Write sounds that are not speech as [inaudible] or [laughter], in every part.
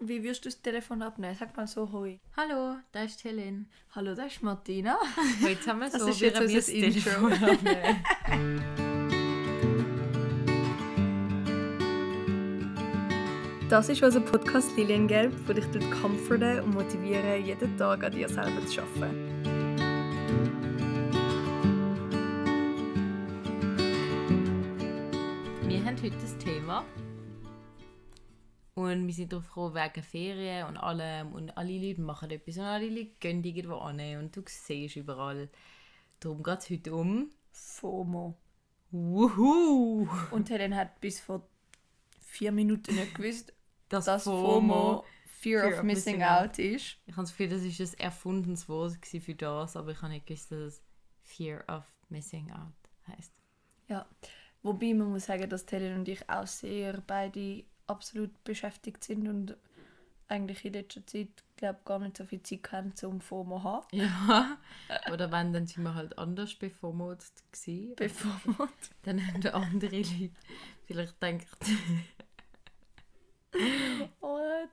Wie wirst du das Telefon abnehmen? Sag mal so hoi. Hallo, da ist Helen. Hallo, da ist Martina. Heute haben wir Das so ist jetzt wir unser das abnehmen. Das ist unser Podcast Liliengelb, wo dich comforten und motivieren, jeden Tag an dir selber zu arbeiten. Wir haben heute das Thema. Und wir sind darauf froh wegen Ferien und allem. Und alle Leute machen etwas und alle Leute gehen irgendwo an. Und du siehst überall. Darum geht es heute um. FOMO. Wuhu! Und Helen hat bis vor vier Minuten nicht gewusst, Das, dass FOMO, FOMO. Fear, of Missing Out ist. Ich habe das Gefühl, das ist ein erfundenes Wort für das, aber ich habe nicht gewusst, dass es Fear of Missing Out heißt. Ja. Wobei man muss sagen, dass Helen und ich auch sehr beide absolut beschäftigt sind und eigentlich in letzter Zeit glaube gar nicht so viel Zeit haben zum FOMO zu haben. Ja. Oder wenn, dann sind wir halt anders bevormundet gewesen. Bevor Dann haben andere Leute vielleicht gedacht, What?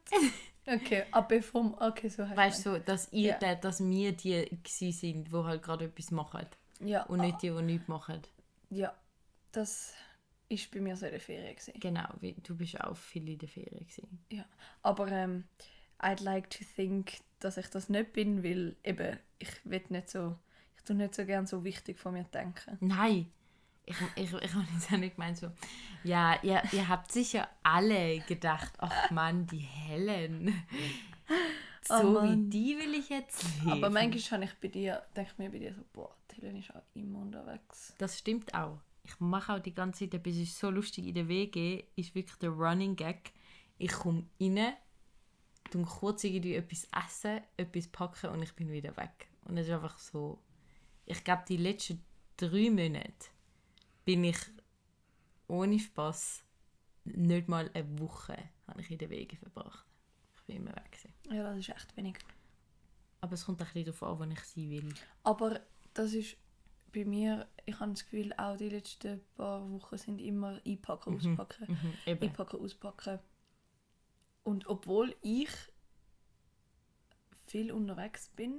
Okay, aber bevor okay, so heißt weißt du, so, dass ihr, Ja. dass wir die gewesen sind, die halt gerade etwas machen. Ja, Und nicht die, die nichts machen. ja, das ist bei mir so in der Ferien gewesen. Genau, wie, du bist auch viel in der Ferien gewesen. Ja, aber ähm, I'd like to think, dass ich das nicht bin, weil eben ich will nicht so, ich tue nicht so gern so wichtig von mir denken. Nein, ich, ich, ich habe jetzt auch nicht gemeint so, ja, ihr, ihr habt sicher alle gedacht, ach Mann, die Helen. [laughs] So Oh wie die will ich jetzt leben. Aber manchmal habe ich bei dir, denke ich mir bei dir so, boah, die Helen ist auch immer unterwegs. Das stimmt auch. Ich mache auch die ganze Zeit etwas, es ist so lustig in der WG, ist wirklich der Running Gag. Ich komme rein, tu kurz irgendwie etwas essen, etwas packen und ich bin wieder weg. Und es ist einfach so, ich glaube die letzten drei Monate bin ich ohne Spaß nicht mal eine Woche habe ich in der WG verbracht. Ich bin immer weg. Gewesen. Ja, das ist echt wenig. Aber es kommt ein bisschen darauf an, wo ich sein will. Aber das ist bei mir, ich habe das Gefühl, auch die letzten paar Wochen sind immer einpacken, auspacken. Mhm, einpacken, auspacken. Und obwohl ich viel unterwegs bin,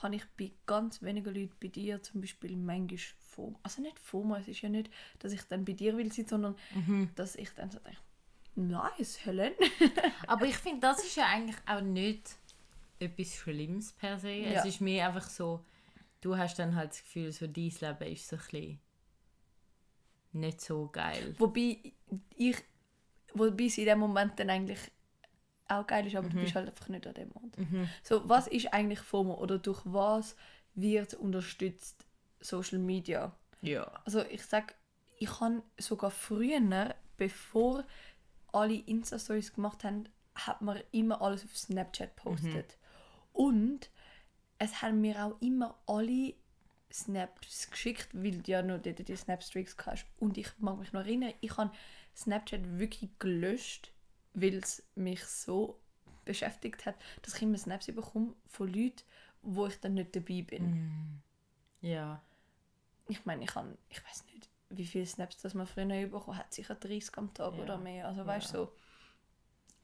kann ich bei ganz wenigen Leuten bei dir zum Beispiel manchmal FOMO, also nicht FOMO, es ist ja nicht, dass ich dann bei dir will sein, sondern Mhm. dass ich dann so denke, nice, Helen. [laughs] Aber ich [laughs] finde, das ist ja eigentlich auch nicht etwas Schlimmes per se. Ja. Es ist mehr einfach so, du hast dann halt das Gefühl, so dein Leben ist so ein bisschen nicht so geil. Wobei ich, wobei es in dem Moment dann eigentlich auch geil ist, aber du bist halt einfach nicht an dem Ort. So, was ist eigentlich FOMO oder durch was wird unterstützt Social Media? Ja. Also ich sag, ich habe sogar früher, bevor alle Insta-Stories gemacht haben, hat man immer alles auf Snapchat postet. Und es haben mir auch immer alle Snaps geschickt, weil du ja noch dort die Snapstreaks hast. Und ich mag mich noch erinnern, ich habe Snapchat wirklich gelöscht, weil es mich so beschäftigt hat, dass ich immer Snaps bekomme von Leuten, wo ich dann nicht dabei bin Ja. ich meine, ich kann, ich weiß nicht, wie viele Snaps das man früher bekommen hat, sicher 30 am Tag Ja. oder mehr. Also weißt du Ja. so.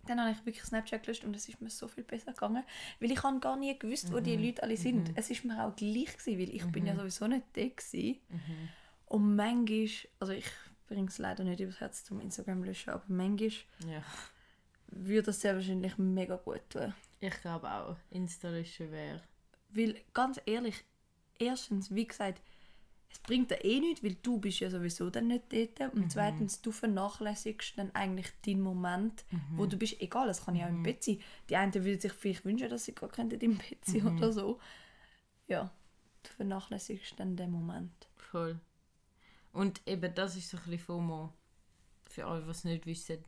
Dann habe ich wirklich Snapchat gelöscht und es ist mir so viel besser gegangen, weil ich habe gar nie gewusst, wo die Mhm. Leute alle sind. Es ist mir auch gleich gewesen, weil ich bin ja sowieso nicht da gewesen. Mhm. Und manchmal, also ich bringe es leider nicht übers Herz zum Instagram löschen, aber manchmal ja. würde das sehr wahrscheinlich mega gut tun. Ich glaube auch, Insta löschen wäre. Weil, ganz ehrlich, erstens, wie gesagt, es bringt dir eh nichts, weil du bist ja sowieso dann nicht dort. Und zweitens, du vernachlässigst dann eigentlich deinen Moment, wo du bist. Egal, es kann ja auch im Bett sein. Die einen würden sich vielleicht wünschen, dass sie gar im Bett sein oder so. Ja, du vernachlässigst dann den Moment. Voll. Und eben das ist so ein bisschen FOMO. Für alle, die es nicht wissen,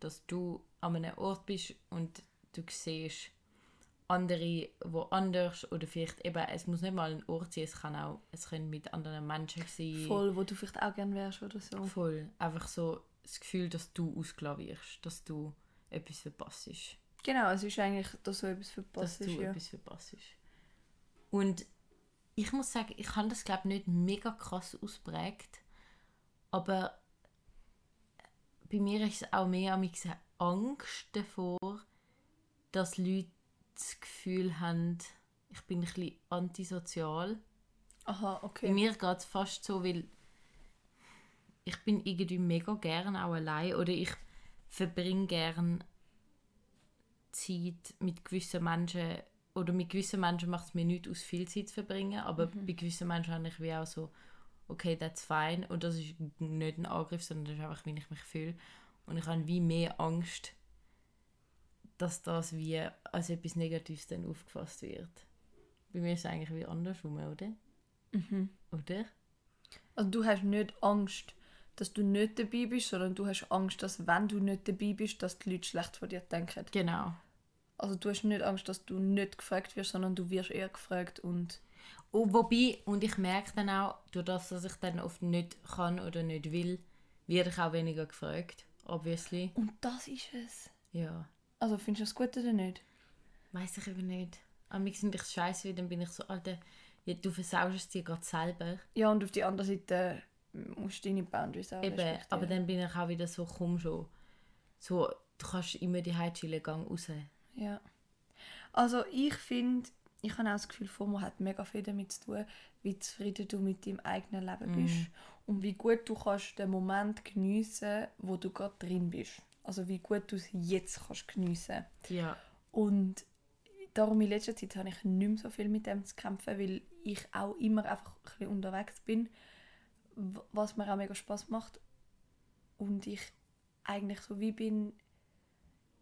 dass du an einem Ort bist und du siehst andere woanders oder vielleicht eben, es muss nicht mal ein Ort sein, es kann auch, es können mit anderen Menschen sein. Voll, wo du vielleicht auch gerne wärst oder so. Voll. Einfach so das Gefühl, dass du ausgelassen wirst, dass du etwas verpasst. Genau, es ist eigentlich, dass so etwas verpasst dass du Ja. etwas verpasst. Und ich muss sagen, ich habe das glaube nicht mega krass ausprägt, aber bei mir ist es auch mehr am Angst davor, dass Leute das Gefühl haben, ich bin ein bisschen antisozial. Aha, Bei okay. mir geht es fast so, weil ich bin irgendwie mega gern auch allein oder ich verbringe gern Zeit mit gewissen Menschen oder mit gewissen Menschen macht es mir nicht aus, viel Zeit zu verbringen, aber bei gewissen Menschen habe ich wie auch so, okay, that's fine und das ist nicht ein Angriff, sondern das ist einfach, wie ich mich fühle und ich habe wie mehr Angst, dass das wie als etwas Negatives dann aufgefasst wird. Bei mir ist es eigentlich wie andersrum, oder? Mhm. Oder? Also du hast nicht Angst, dass du nicht dabei bist, sondern du hast Angst, dass wenn du nicht dabei bist, dass die Leute schlecht von dir denken. Genau. Also du hast nicht Angst, dass du nicht gefragt wirst, sondern du wirst eher gefragt und Und wobei, und ich merke dann auch, durch das, dass ich dann oft nicht kann oder nicht will, werde ich auch weniger gefragt, obviously. und das ist es. Ja. Also findest du das gut oder nicht? Weiß ich eben nicht. Am liebsten finde ich es scheiße, weil dann bin ich so, Alter, ja, du versaust es dir gerade selber. Ja, und auf die andere Seite musst du deine Boundaries auch Eben, aber dann bin ich auch wieder so, komm schon. So, du kannst immer die chillen, gang raus. Ja. Also ich finde, ich habe auch das Gefühl, FOMO hat mega viel damit zu tun, wie zufrieden du mit deinem eigenen Leben bist und wie gut du kannst den Moment geniessen, wo du gerade drin bist. Also wie gut du es jetzt kannst geniessen. Ja. Und darum in letzter Zeit habe ich nicht mehr so viel mit dem zu kämpfen, weil ich auch immer einfach ein bisschen unterwegs bin, was mir auch mega Spaß macht. Und ich eigentlich so wie bin,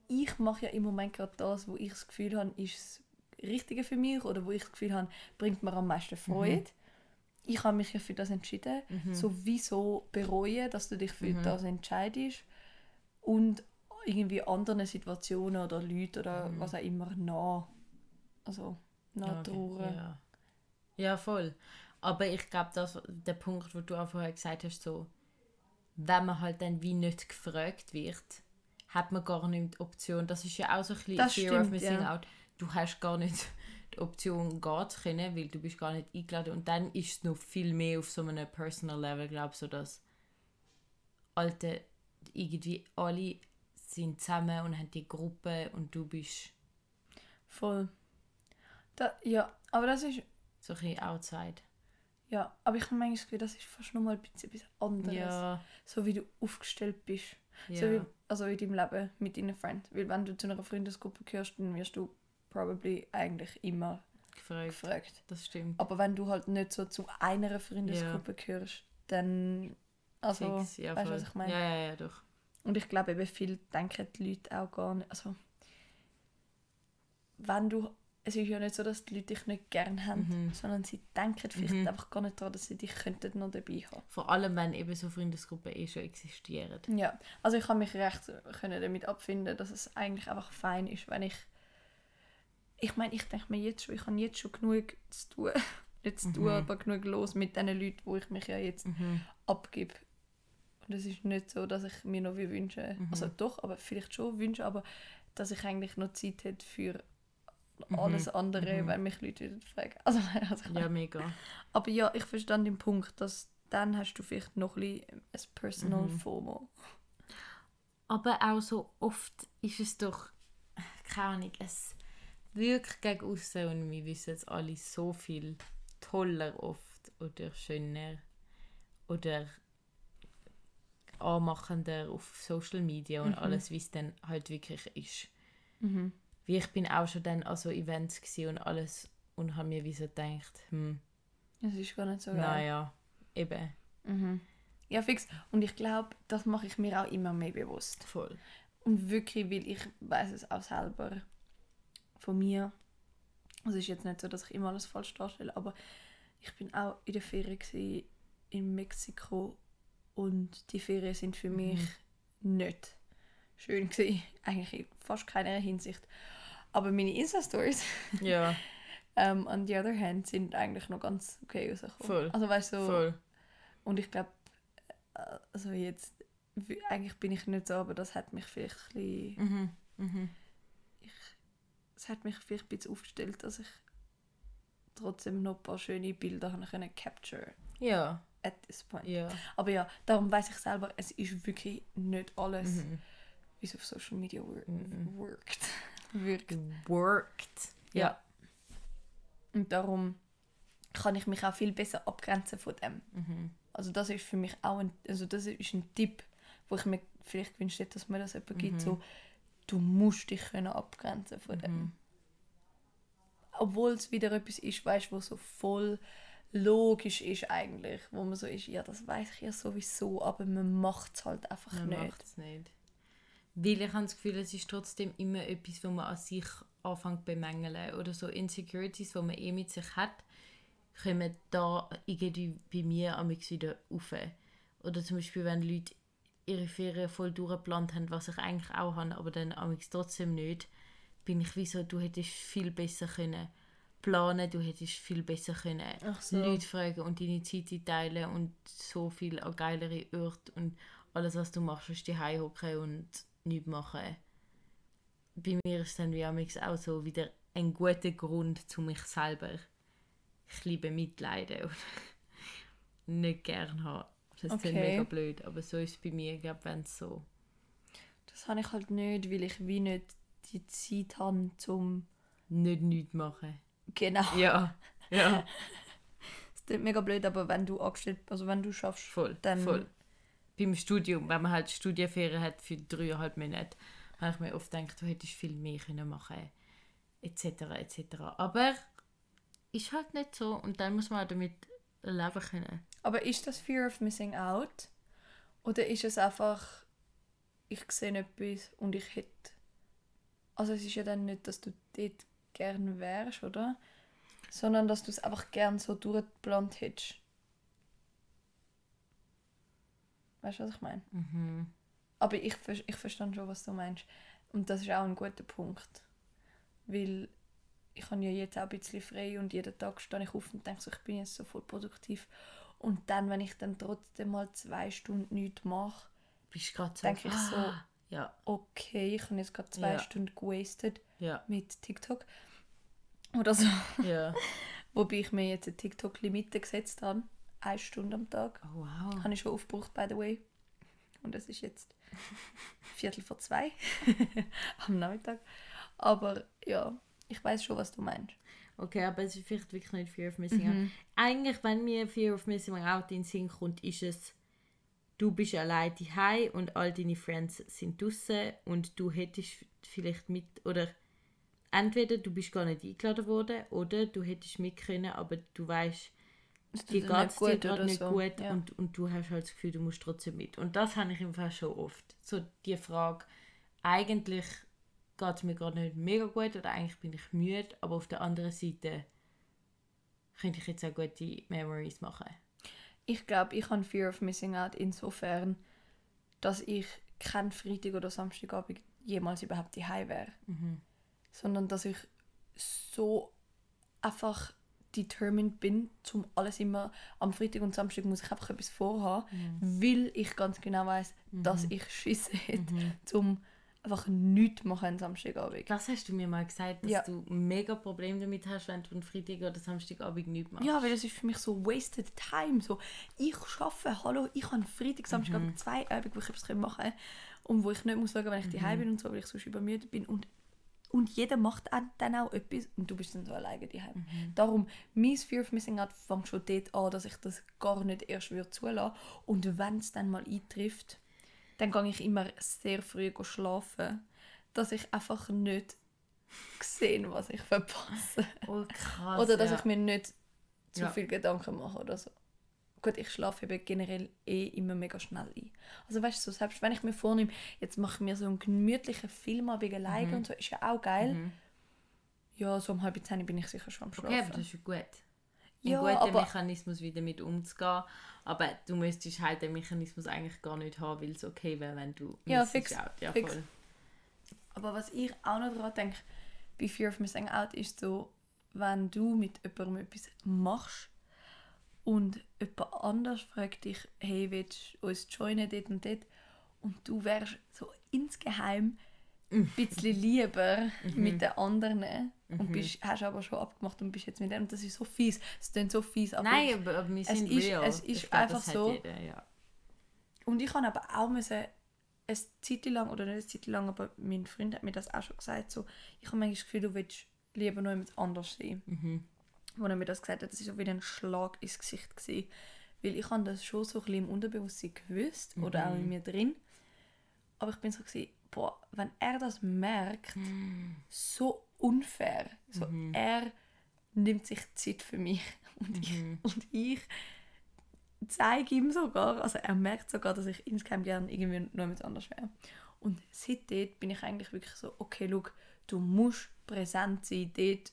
ich mache ja im Moment gerade das, wo ich das Gefühl habe, ist das Richtige für mich oder wo ich das Gefühl habe, bringt mir am meisten Freude. Ich habe mich ja für das entschieden. Sowieso bereuen, dass du dich für das entscheidest und irgendwie anderen Situationen oder Leuten oder was auch immer nach. Also nach Okay. Ja. ja, voll. Aber ich glaube, das der Punkt, wo du auch vorher gesagt hast, so, wenn man halt dann wie nicht gefragt wird, hat man gar nicht die Option. Das ist ja auch so ein bisschen Das Fear of Missing ja. Out. Du hast gar nicht die Option gehen zu können, weil du bist gar nicht eingeladen. Und dann ist es noch viel mehr auf so einem personal Level, glaube ich, so dass alte irgendwie alle sind zusammen und haben die Gruppe und du bist Voll. Da, ja, aber das ist. so ein bisschen outside. Ja, aber ich habe manchmal das Gefühl, das ist fast noch mal ein bisschen etwas anderes. Ja, So wie du aufgestellt bist. ja. So wie, also in deinem Leben mit deinen Freunden. Weil wenn du zu einer Freundesgruppe gehörst, dann wirst du probably eigentlich immer gefragt. gefragt. Das stimmt. Aber wenn du halt nicht so zu einer Freundesgruppe gehörst, dann. Also, Fix, ja, weißt du, was ich meine? Ja, ja, ja, doch. Und ich glaube eben, viel denken die Leute auch gar nicht. Also, wenn du. Es ist ja nicht so, dass die Leute dich nicht gern haben, Mhm. sondern sie denken vielleicht Mhm. einfach gar nicht daran, dass sie dich könnten noch dabei haben. Vor allem, wenn eben so Freundesgruppen eh schon existieren. Ja, also ich kann mich recht können damit abfinden, dass es eigentlich einfach fein ist, wenn ich. Ich meine, ich denke mir jetzt schon, ich habe jetzt schon genug zu tun. [laughs] Nicht zu tun, Mhm. aber genug los mit den Leuten, wo ich mich ja jetzt Mhm. abgebe. Und es ist nicht so, dass ich mir noch wünsche, Mhm. also doch, aber vielleicht schon wünsche, aber dass ich eigentlich noch Zeit hätte für Mhm. alles andere, Mhm. wenn mich Leute wieder fragen. [laughs] Also, nein, also Ja, mega. Aber ja, ich verstehe den Punkt, dass dann hast du vielleicht noch ein bisschen ein Personal Mhm. FOMO. Aber auch so oft ist es doch, keine Ahnung, es wirkt gegen außen und wir wissen es alle so viel toller oft oder schöner oder anmachender auf Social Media und Mhm. alles, wie es dann halt wirklich ist. Mhm. Wie ich bin auch schon dann an so Events und alles und habe mir wie so gedacht, hm, Das ist gar nicht so geil. naja, eben, Mhm. Ja, fix. Und ich glaube, das mache ich mir auch immer mehr bewusst. voll. Und wirklich, weil ich weiß es auch selber von mir. Es ist jetzt nicht so, dass ich immer alles falsch darstelle, aber ich bin auch in der Ferien in Mexiko und die Ferien sind für Mhm. mich nicht schön gewesen. [laughs] Eigentlich in fast keiner Hinsicht. Aber meine Insta-Stories [laughs] Ja, ähm, on the other hand sind eigentlich noch ganz okay rausgekommen. Voll. Also weißt du, so, voll. und ich glaube, also jetzt, eigentlich bin ich nicht so, aber das hat mich vielleicht ein bisschen, Mhm. Mhm. es hat mich vielleicht ein bisschen aufgestellt, dass ich trotzdem noch ein paar schöne Bilder haben können capture Ja, at this point. ja. Aber ja, darum weiß ich selber, es ist wirklich nicht alles Mhm. wie es auf Social Media wor worked. wirkt. Worked. Ja. Und darum kann ich mich auch viel besser abgrenzen von dem. Mhm. Also das ist für mich auch ein, also das ist ein Tipp, wo ich mir vielleicht gewünscht hätte, dass mir das jemand gibt, so du musst dich können abgrenzen von dem. Mhm. Obwohl es wieder etwas ist, weißt wo so voll logisch ist eigentlich, wo man so ist, ja das weiß ich ja sowieso, aber man macht es halt einfach Man nicht. macht es nicht. Weil ich habe das Gefühl, es ist trotzdem immer etwas, wo man an sich anfängt zu bemängeln. Oder so Insecurities, die man eh mit sich hat, kommen da irgendwie bei mir am wieder rauf. Oder zum Beispiel, wenn Leute ihre Ferien voll durchgeplant haben, was ich eigentlich auch habe, aber dann am trotzdem nicht, bin ich wie so, du hättest viel besser können planen, du hättest viel besser können so. Leute fragen und deine Zeit teilen und so viel an geilere Orte und alles, was du machst, ist die hocken und nichts machen. Bei mir ist dann wie auch so wieder ein guter Grund zu mich selber. Ich liebe Mitleiden und [laughs] nicht gern haben. Das ist Okay. mega blöd, aber so ist es bei mir, glaube, wenn es so. Das habe ich halt nicht, weil ich wie nicht die Zeit habe zum Nicht nichts machen. Genau. Ja, ja, [laughs] Das klingt mega blöd, aber wenn du angestellt, also wenn du schaffst, voll, Dann- voll. Beim Studium, wenn man halt Studienferien hat für dreieinhalb Monate, habe ich mir oft gedacht, du hättest viel mehr können machen etc. etc. Aber ist halt nicht so und dann muss man auch damit leben können. Aber ist das Fear of Missing Out? Oder ist es einfach, ich sehe etwas und ich hätte. Also, es ist ja dann nicht, dass du dort gern wärst, oder? Sondern dass du es einfach gern so durchgeplant hättest. Weißt du, was ich meine? Mhm. Aber ich, ich verstehe schon, was du meinst. Und das ist auch ein guter Punkt. Weil ich habe ja jetzt auch ein bisschen frei und jeden Tag stehe ich auf und denke so, ich bin jetzt so voll produktiv. Und dann, wenn ich dann trotzdem mal zwei Stunden nichts mache, Bist gerade so. denke ich so, ah, Ja, okay, ich habe jetzt gerade zwei Ja. Stunden gewastet ja, mit TikTok. Oder so. ja. [laughs] Wobei ich mir jetzt eine TikTok-Limite gesetzt habe. Eine Stunde am Tag. Oh, wow. Habe ich schon aufgebraucht, by the way. Und es ist jetzt [laughs] Viertel vor zwei [laughs] am Nachmittag. Aber ja, ich weiß schon, was du meinst. Okay, aber es ist vielleicht wirklich nicht Fear of Missing Out. Eigentlich, wenn mir Fear of Missing Out in den Sinn kommt, ist es, du bist allein daheim und all deine Friends sind draußen und du hättest vielleicht mit, oder entweder du bist gar nicht eingeladen worden oder du hättest mit können, aber du weißt, dir geht es dir gerade nicht so. gut Ja. und, und du hast halt das Gefühl, du musst trotzdem mit. Und das habe ich im Fall schon oft. So die Frage, eigentlich geht es mir gerade nicht mega gut oder eigentlich bin ich müde, aber auf der anderen Seite könnte ich jetzt auch gute Memories machen. Ich glaube, ich habe Fear of Missing Out insofern, dass ich kein Freitag oder Samstagabend jemals überhaupt daheim wäre. Sondern dass ich so einfach determined bin, zum alles immer am Freitag und Samstag muss ich einfach etwas vorhaben, weil ich ganz genau weiß, dass ich Schisse hätte, zum einfach nichts machen am Samstagabend. Das hast du mir mal gesagt, dass Ja. du mega Probleme damit hast, wenn du am Freitag oder Samstagabend nichts machst. Ja, weil das ist für mich so wasted time. So, ich arbeite, hallo, ich habe Freitag, Samstag, Mhm. zwei Abende, wo ich etwas machen kann und wo ich nicht muss schauen, wenn ich Mhm. daheim bin und so, weil ich sonst übermüdet bin. Und, und jeder macht dann auch etwas und du bist dann so alleine daheim. Mhm. Darum, mein Fear of Missing Out fängt schon dort an, dass ich das gar nicht erst würde zulassen. Und wenn es dann mal eintrifft, dann gehe ich immer sehr früh schlafen, dass ich einfach nicht sehe, was ich verpasse. Oh, krass. Oder dass ja. ich mir nicht zu Ja. viel Gedanken mache oder so. Gut, ich schlafe eben generell eh immer mega schnell ein. Also weißt du, so, selbst wenn ich mir vornehme, jetzt mache ich mir so einen gemütlichen Filmabend alleine Mhm. und so, ist ja auch geil. Ja, so um halb zehn bin ich sicher schon am Schlafen. Okay, aber das ist ja. Ein guter Mechanismus, wieder damit umzugehen. Aber du müsstest halt den Mechanismus eigentlich gar nicht haben, weil es okay wäre, wenn du Ja, fix, out. Ja, fix. voll. Aber was ich auch noch daran denke, bei Fear of Missing Out, ist so, wenn du mit jemandem etwas machst und jemand anders fragt dich, hey, willst du uns joinen dort und dort? Und du wärst so insgeheim ein bisschen lieber mit den anderen und bist, hast aber schon abgemacht und bist jetzt mit denen. Und das ist so fies. Es klingt so fies, aber Nein, aber, aber wir es sind ist- real. es ist glaub, einfach so. Jeder, ja. Und ich kann aber auch müssen eine Zeit lang, oder nicht eine Zeit lang, aber mein Freund hat mir das auch schon gesagt, so, ich habe manchmal das Gefühl, du willst lieber noch jemand anders sein. Mhm. Wo er mir das gesagt hat, das war so wie ein Schlag ins Gesicht. Gewesen. Weil ich habe das schon so ein bisschen im Unterbewusstsein gewusst, oder auch in mir drin. Aber ich bin so gewesen, boah, wenn er das merkt, so unfair. So, Er nimmt sich Zeit für mich [laughs] und, ich, und ich zeige ihm sogar, also er merkt sogar, dass ich insgeheim gerne irgendwie noch jemand anders wäre. Und seitdem bin ich eigentlich wirklich so, okay, schau, du musst präsent sein dort,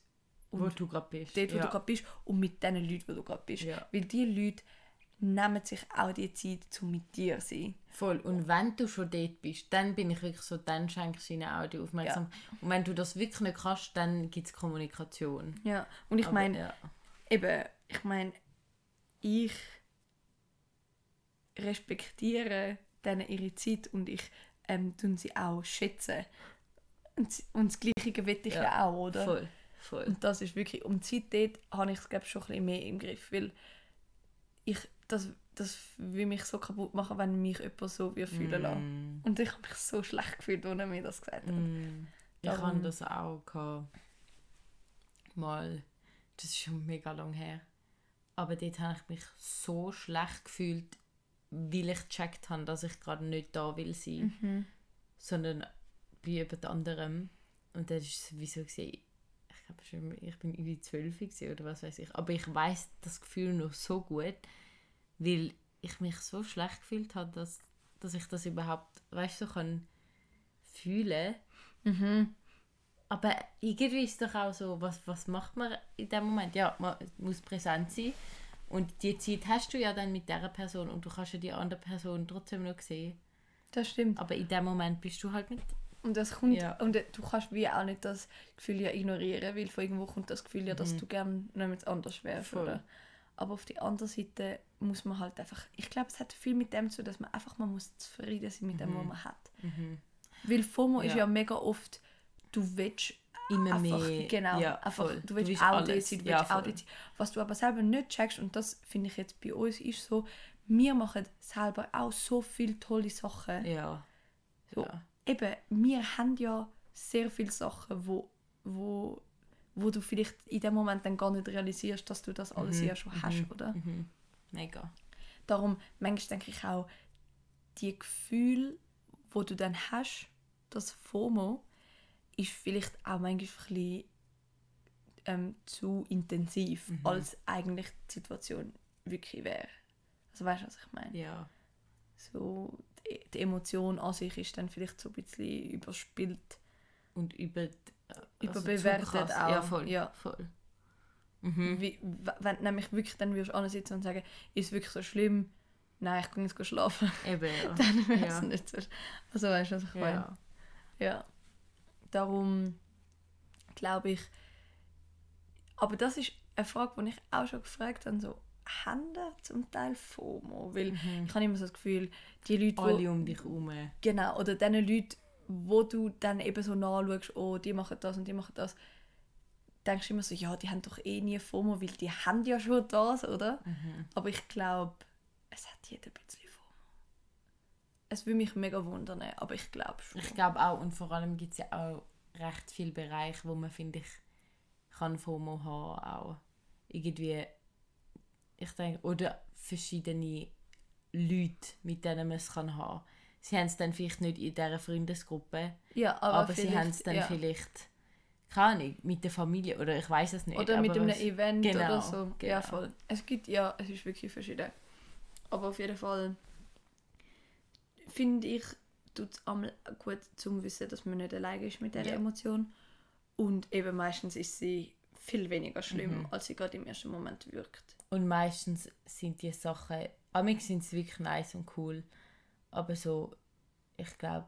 Wo du gerade bist. dort wo ja. du gerade bist und mit den Leuten, wo du gerade bist. Ja. Weil die Leute nehmen sich auch die Zeit, um mit dir zu sein. Voll. Und wenn du schon dort bist, dann bin ich wirklich so, dann schenkst du ihnen auch die Aufmerksamkeit. Und wenn du das wirklich nicht kannst, dann gibt es Kommunikation. Ja. Und ich meine, ja. eben, ich meine, ich respektiere denen ihre Zeit und ich ähm, tun sie auch schätzen. Und, und das Gleiche will ich ja, Ja, auch, oder? Voll. Voll. Und das ist wirklich, um die Zeit dort habe ich es glaube schon ein bisschen mehr im Griff, weil ich, das, das will mich so kaputt machen, wenn mich jemand so wie fühlen lässt. Mm. Und ich habe mich so schlecht gefühlt, als er mir das gesagt hat. Mm. Ich habe das auch gehabt. mal. Das ist schon mega lang her. Aber dort habe ich mich so schlecht gefühlt, weil ich gecheckt habe, dass ich gerade nicht da will sein, Mhm. sondern bei jemand anderem. Und das gesehen. Ich glaube schon, ich bin über zwölf oder was weiß ich. Aber ich weiß das Gefühl noch so gut, weil ich mich so schlecht gefühlt habe, dass, dass ich das überhaupt, weißt du, so kann fühlen. Mhm. Aber irgendwie ist es doch auch so, was, was macht man in dem Moment? Ja, man muss präsent sein. Und die Zeit hast du ja dann mit dieser Person und du kannst ja die andere Person trotzdem noch sehen. Das stimmt. Aber in dem Moment bist du halt mit. Und das kommt, Ja. und du kannst wie auch nicht das Gefühl ja ignorieren, weil von irgendwo kommt das Gefühl ja, dass du gerne noch jemand anders wärst. Mhm. Voll. Oder? Aber auf der anderen Seite muss man halt einfach, ich glaube, es hat viel mit dem zu tun, dass man einfach mal muss zufrieden sein mit dem, was man hat. Weil FOMO ist Mhm. Ja. ja mega oft, du willst Immer einfach, mehr. genau, ja, einfach, voll. du willst willst auch das sein, du ja, willst auch voll. das. Was du aber selber nicht checkst, und das finde ich jetzt bei uns ist so, wir machen selber auch so viele tolle Sachen. Ja. So, Ja. Eben, wir haben ja sehr viele Sachen, wo, wo, wo du vielleicht in dem Moment dann gar nicht realisierst, dass du das alles ja schon hast, oder? Mhm. Mega. Darum, manchmal denke ich auch, die Gefühle, wo du dann hast, das FOMO, ist vielleicht auch manchmal ein bisschen ähm, zu intensiv, als eigentlich die Situation wirklich wäre. Also weißt du, was ich meine? Ja. So, die, die Emotion an sich ist dann vielleicht so ein bisschen überspielt. Und über. äh, Überbewertet zu krass. auch, Ja, voll. ja. voll. Mhm. Wie, wenn du nämlich wirklich dann würdest ansitzen und sagen, ist es wirklich so schlimm? Nein, ich gehe jetzt schlafen. Eben, [laughs] ja. dann wäre es ja. nicht so. Also weißt du, was ich meine? ja. Ja. Darum glaube ich. Aber das ist eine Frage, die ich auch schon gefragt habe. So, haben zum Teil FOMO? Weil ich habe immer so das Gefühl, die Leute, wo, Mhm. Alle um dich herum. genau, oder diese Leute, wo du dann eben so nachschaust, oh, die machen das und die machen das, denkst immer so, ja, die haben doch eh nie FOMO, weil die haben ja schon das, oder? Mhm. Aber ich glaube, es hat jeder ein bisschen FOMO. Es würde mich mega wundern, aber ich glaube schon. Ich glaube auch, und vor allem gibt es ja auch recht viele Bereiche, wo man, finde ich, kann FOMO haben auch. Irgendwie, ich denke, oder verschiedene Leute, mit denen man es kann haben. Sie haben es dann vielleicht nicht in dieser Freundesgruppe, Ja, aber, aber, sie haben es dann ja. vielleicht, keine Ahnung, mit der Familie, oder ich weiß es nicht. Oder mit einem was- Event genau, oder so. Ja, genau. voll. Es gibt, ja, es ist wirklich verschieden. Aber auf jeden Fall finde ich, tut es einmal gut zum Wissen, dass man nicht alleine ist mit dieser Ja. Emotion. Und eben meistens ist sie viel weniger schlimm, Mhm. als sie gerade im ersten Moment wirkt. Und meistens sind die Sachen, amig sind sie wirklich nice und cool, aber so, ich glaube,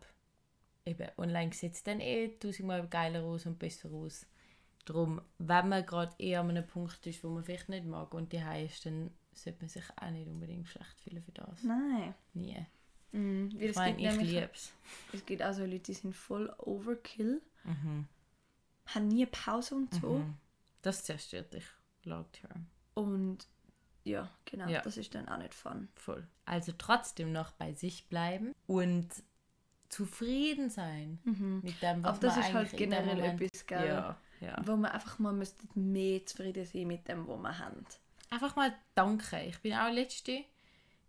eben online sieht es dann eh tausendmal geiler aus und besser aus. Darum, wenn man gerade eher an einem Punkt ist, wo man vielleicht nicht mag und die ist, dann sollte man sich auch nicht unbedingt schlecht fühlen für das. Nein. Nie. Weil Ich meine, ich liebe es. es gibt auch so Leute, die sind voll Overkill, Mhm. haben nie Pause und so. Mhm. Das zerstört dich long term. Und ja, genau, Ja. das ist dann auch nicht fun. Voll. Also trotzdem noch bei sich bleiben und zufrieden sein mit dem, was Aber das man ist halt generell etwas, gell? Ja, ja. Wo man einfach mal müsste mehr zufrieden sein mit dem, was man haben. Einfach mal danke. Ich bin auch letzte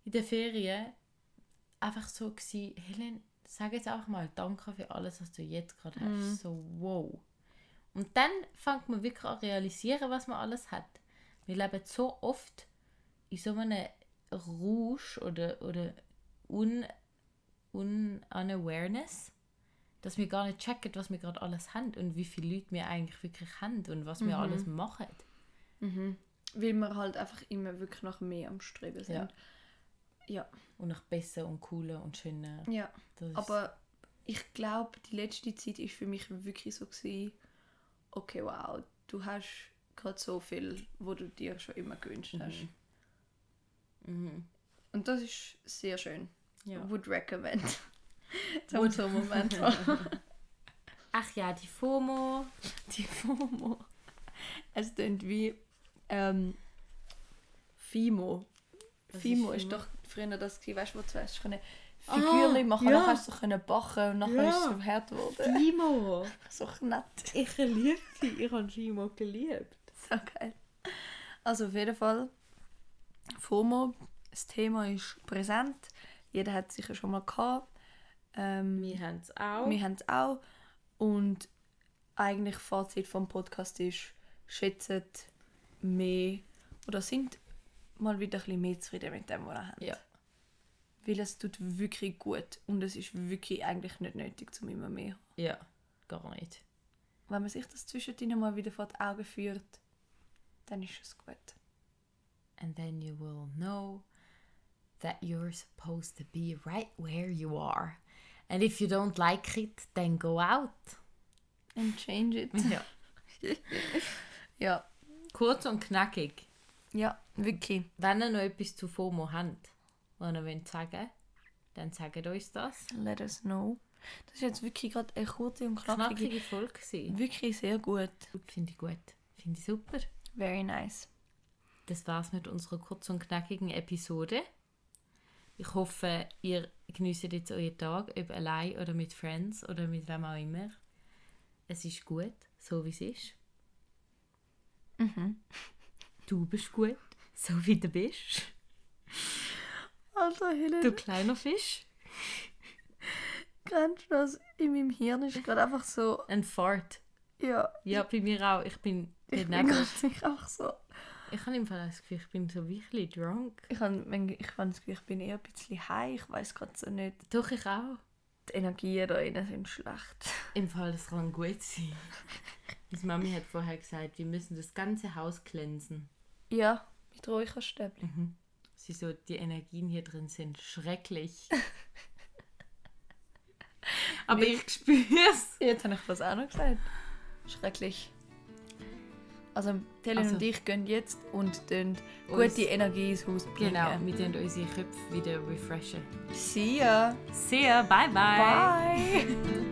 in der Ferien einfach so gewesen, Helen, sag jetzt einfach mal danke für alles, was du jetzt gerade hast. So, wow. Und dann fängt man wirklich an zu realisieren, was man alles hat. Wir leben so oft in so einem Rausch oder, oder un Unawareness, dass wir gar nicht checken, was wir gerade alles haben und wie viele Leute wir eigentlich wirklich haben und was wir alles machen. Weil wir halt einfach immer wirklich nach mehr am Streben sind. Ja. Ja. Und nach besser und cooler und schöner. Ja. Aber ich glaube, die letzte Zeit ist für mich wirklich so gewesen, okay, wow, du hast gerade so viel, wo du dir schon immer gewünscht hast. Mhm. Und das ist sehr schön. Ja. Would recommend. [laughs] Zum so Moment. [laughs] Ach ja, die FOMO. Die FOMO. Es klingt wie ähm, FIMO. Was FIMO ist ist doch früher das weißt du, wo du zuerst können Figürchen machen, ja. dann hast du so können backen und nachher Ja. ist es so hart geworden. FIMO. [laughs] So nett. Ich liebe sie. Ich habe FIMO geliebt. So geil. Also auf jeden Fall, FOMO, das Thema ist präsent. Jeder hat es sicher schon mal gehabt. Ähm, Wir haben es auch. wir haben es auch. Und eigentlich Fazit vom Podcast ist, schätzt mehr oder sind mal wieder ein bisschen mehr zufrieden mit dem, was ihr habt. Ja. Weil es tut wirklich gut und es ist wirklich eigentlich nicht nötig, zum immer mehr. Ja, gar nicht. Wenn man sich das zwischendrin mal wieder vor die Augen führt, dann ist es gut. And then you will know that you're supposed to be right where you are. And if you don't like it, then go out. And change it. Ja. [laughs] Ja, Kurz und knackig. ja, wirklich. Wenn ihr noch etwas zu FOMO habt, was ihr wollt sagen dann sagt uns das. Let us know. Das ist jetzt wirklich gerade eine kurze und knackige. Knackige Folge gewesen. Wirklich sehr gut. Finde ich gut. Finde ich super. Very nice. Das war's mit unserer kurzen und knackigen Episode. Ich hoffe, ihr genießt jetzt euren Tag, ob allein oder mit Friends oder mit wem auch immer. Es ist gut, so wie es ist. Du bist gut, so wie du bist. Also, Helen, Du kleiner Fisch. kennst du das? In meinem Hirn ist gerade einfach so, Ein Fart. ja, Ja, bei mir auch. Ich bin ich bin gerade [laughs] einfach so. Ich habe im Fall das Gefühl, ich bin so wirklich drunk. Ich habe ich hab das Gefühl, ich bin eher ein bisschen high. Ich weiß gerade so nicht. Doch, ich auch. Die Energien da innen sind schlecht. Im Fall, das kann gut sein. Meine Mami hat vorher gesagt, wir müssen das ganze Haus glänzen. Ja, mit Räucherstäbchen. Mhm. Sie so, die Energien hier drin sind schrecklich. [laughs] Aber Nee. ich spüre es. Jetzt habe ich das auch noch gesagt. Schrecklich. Also, Helen Also- und ich gehen jetzt und Uns- gute Energie ins Haus bringen. Genau, wir tun unsere Köpfe wieder refreshen. See ya. See ya, bye bye. Bye. [laughs]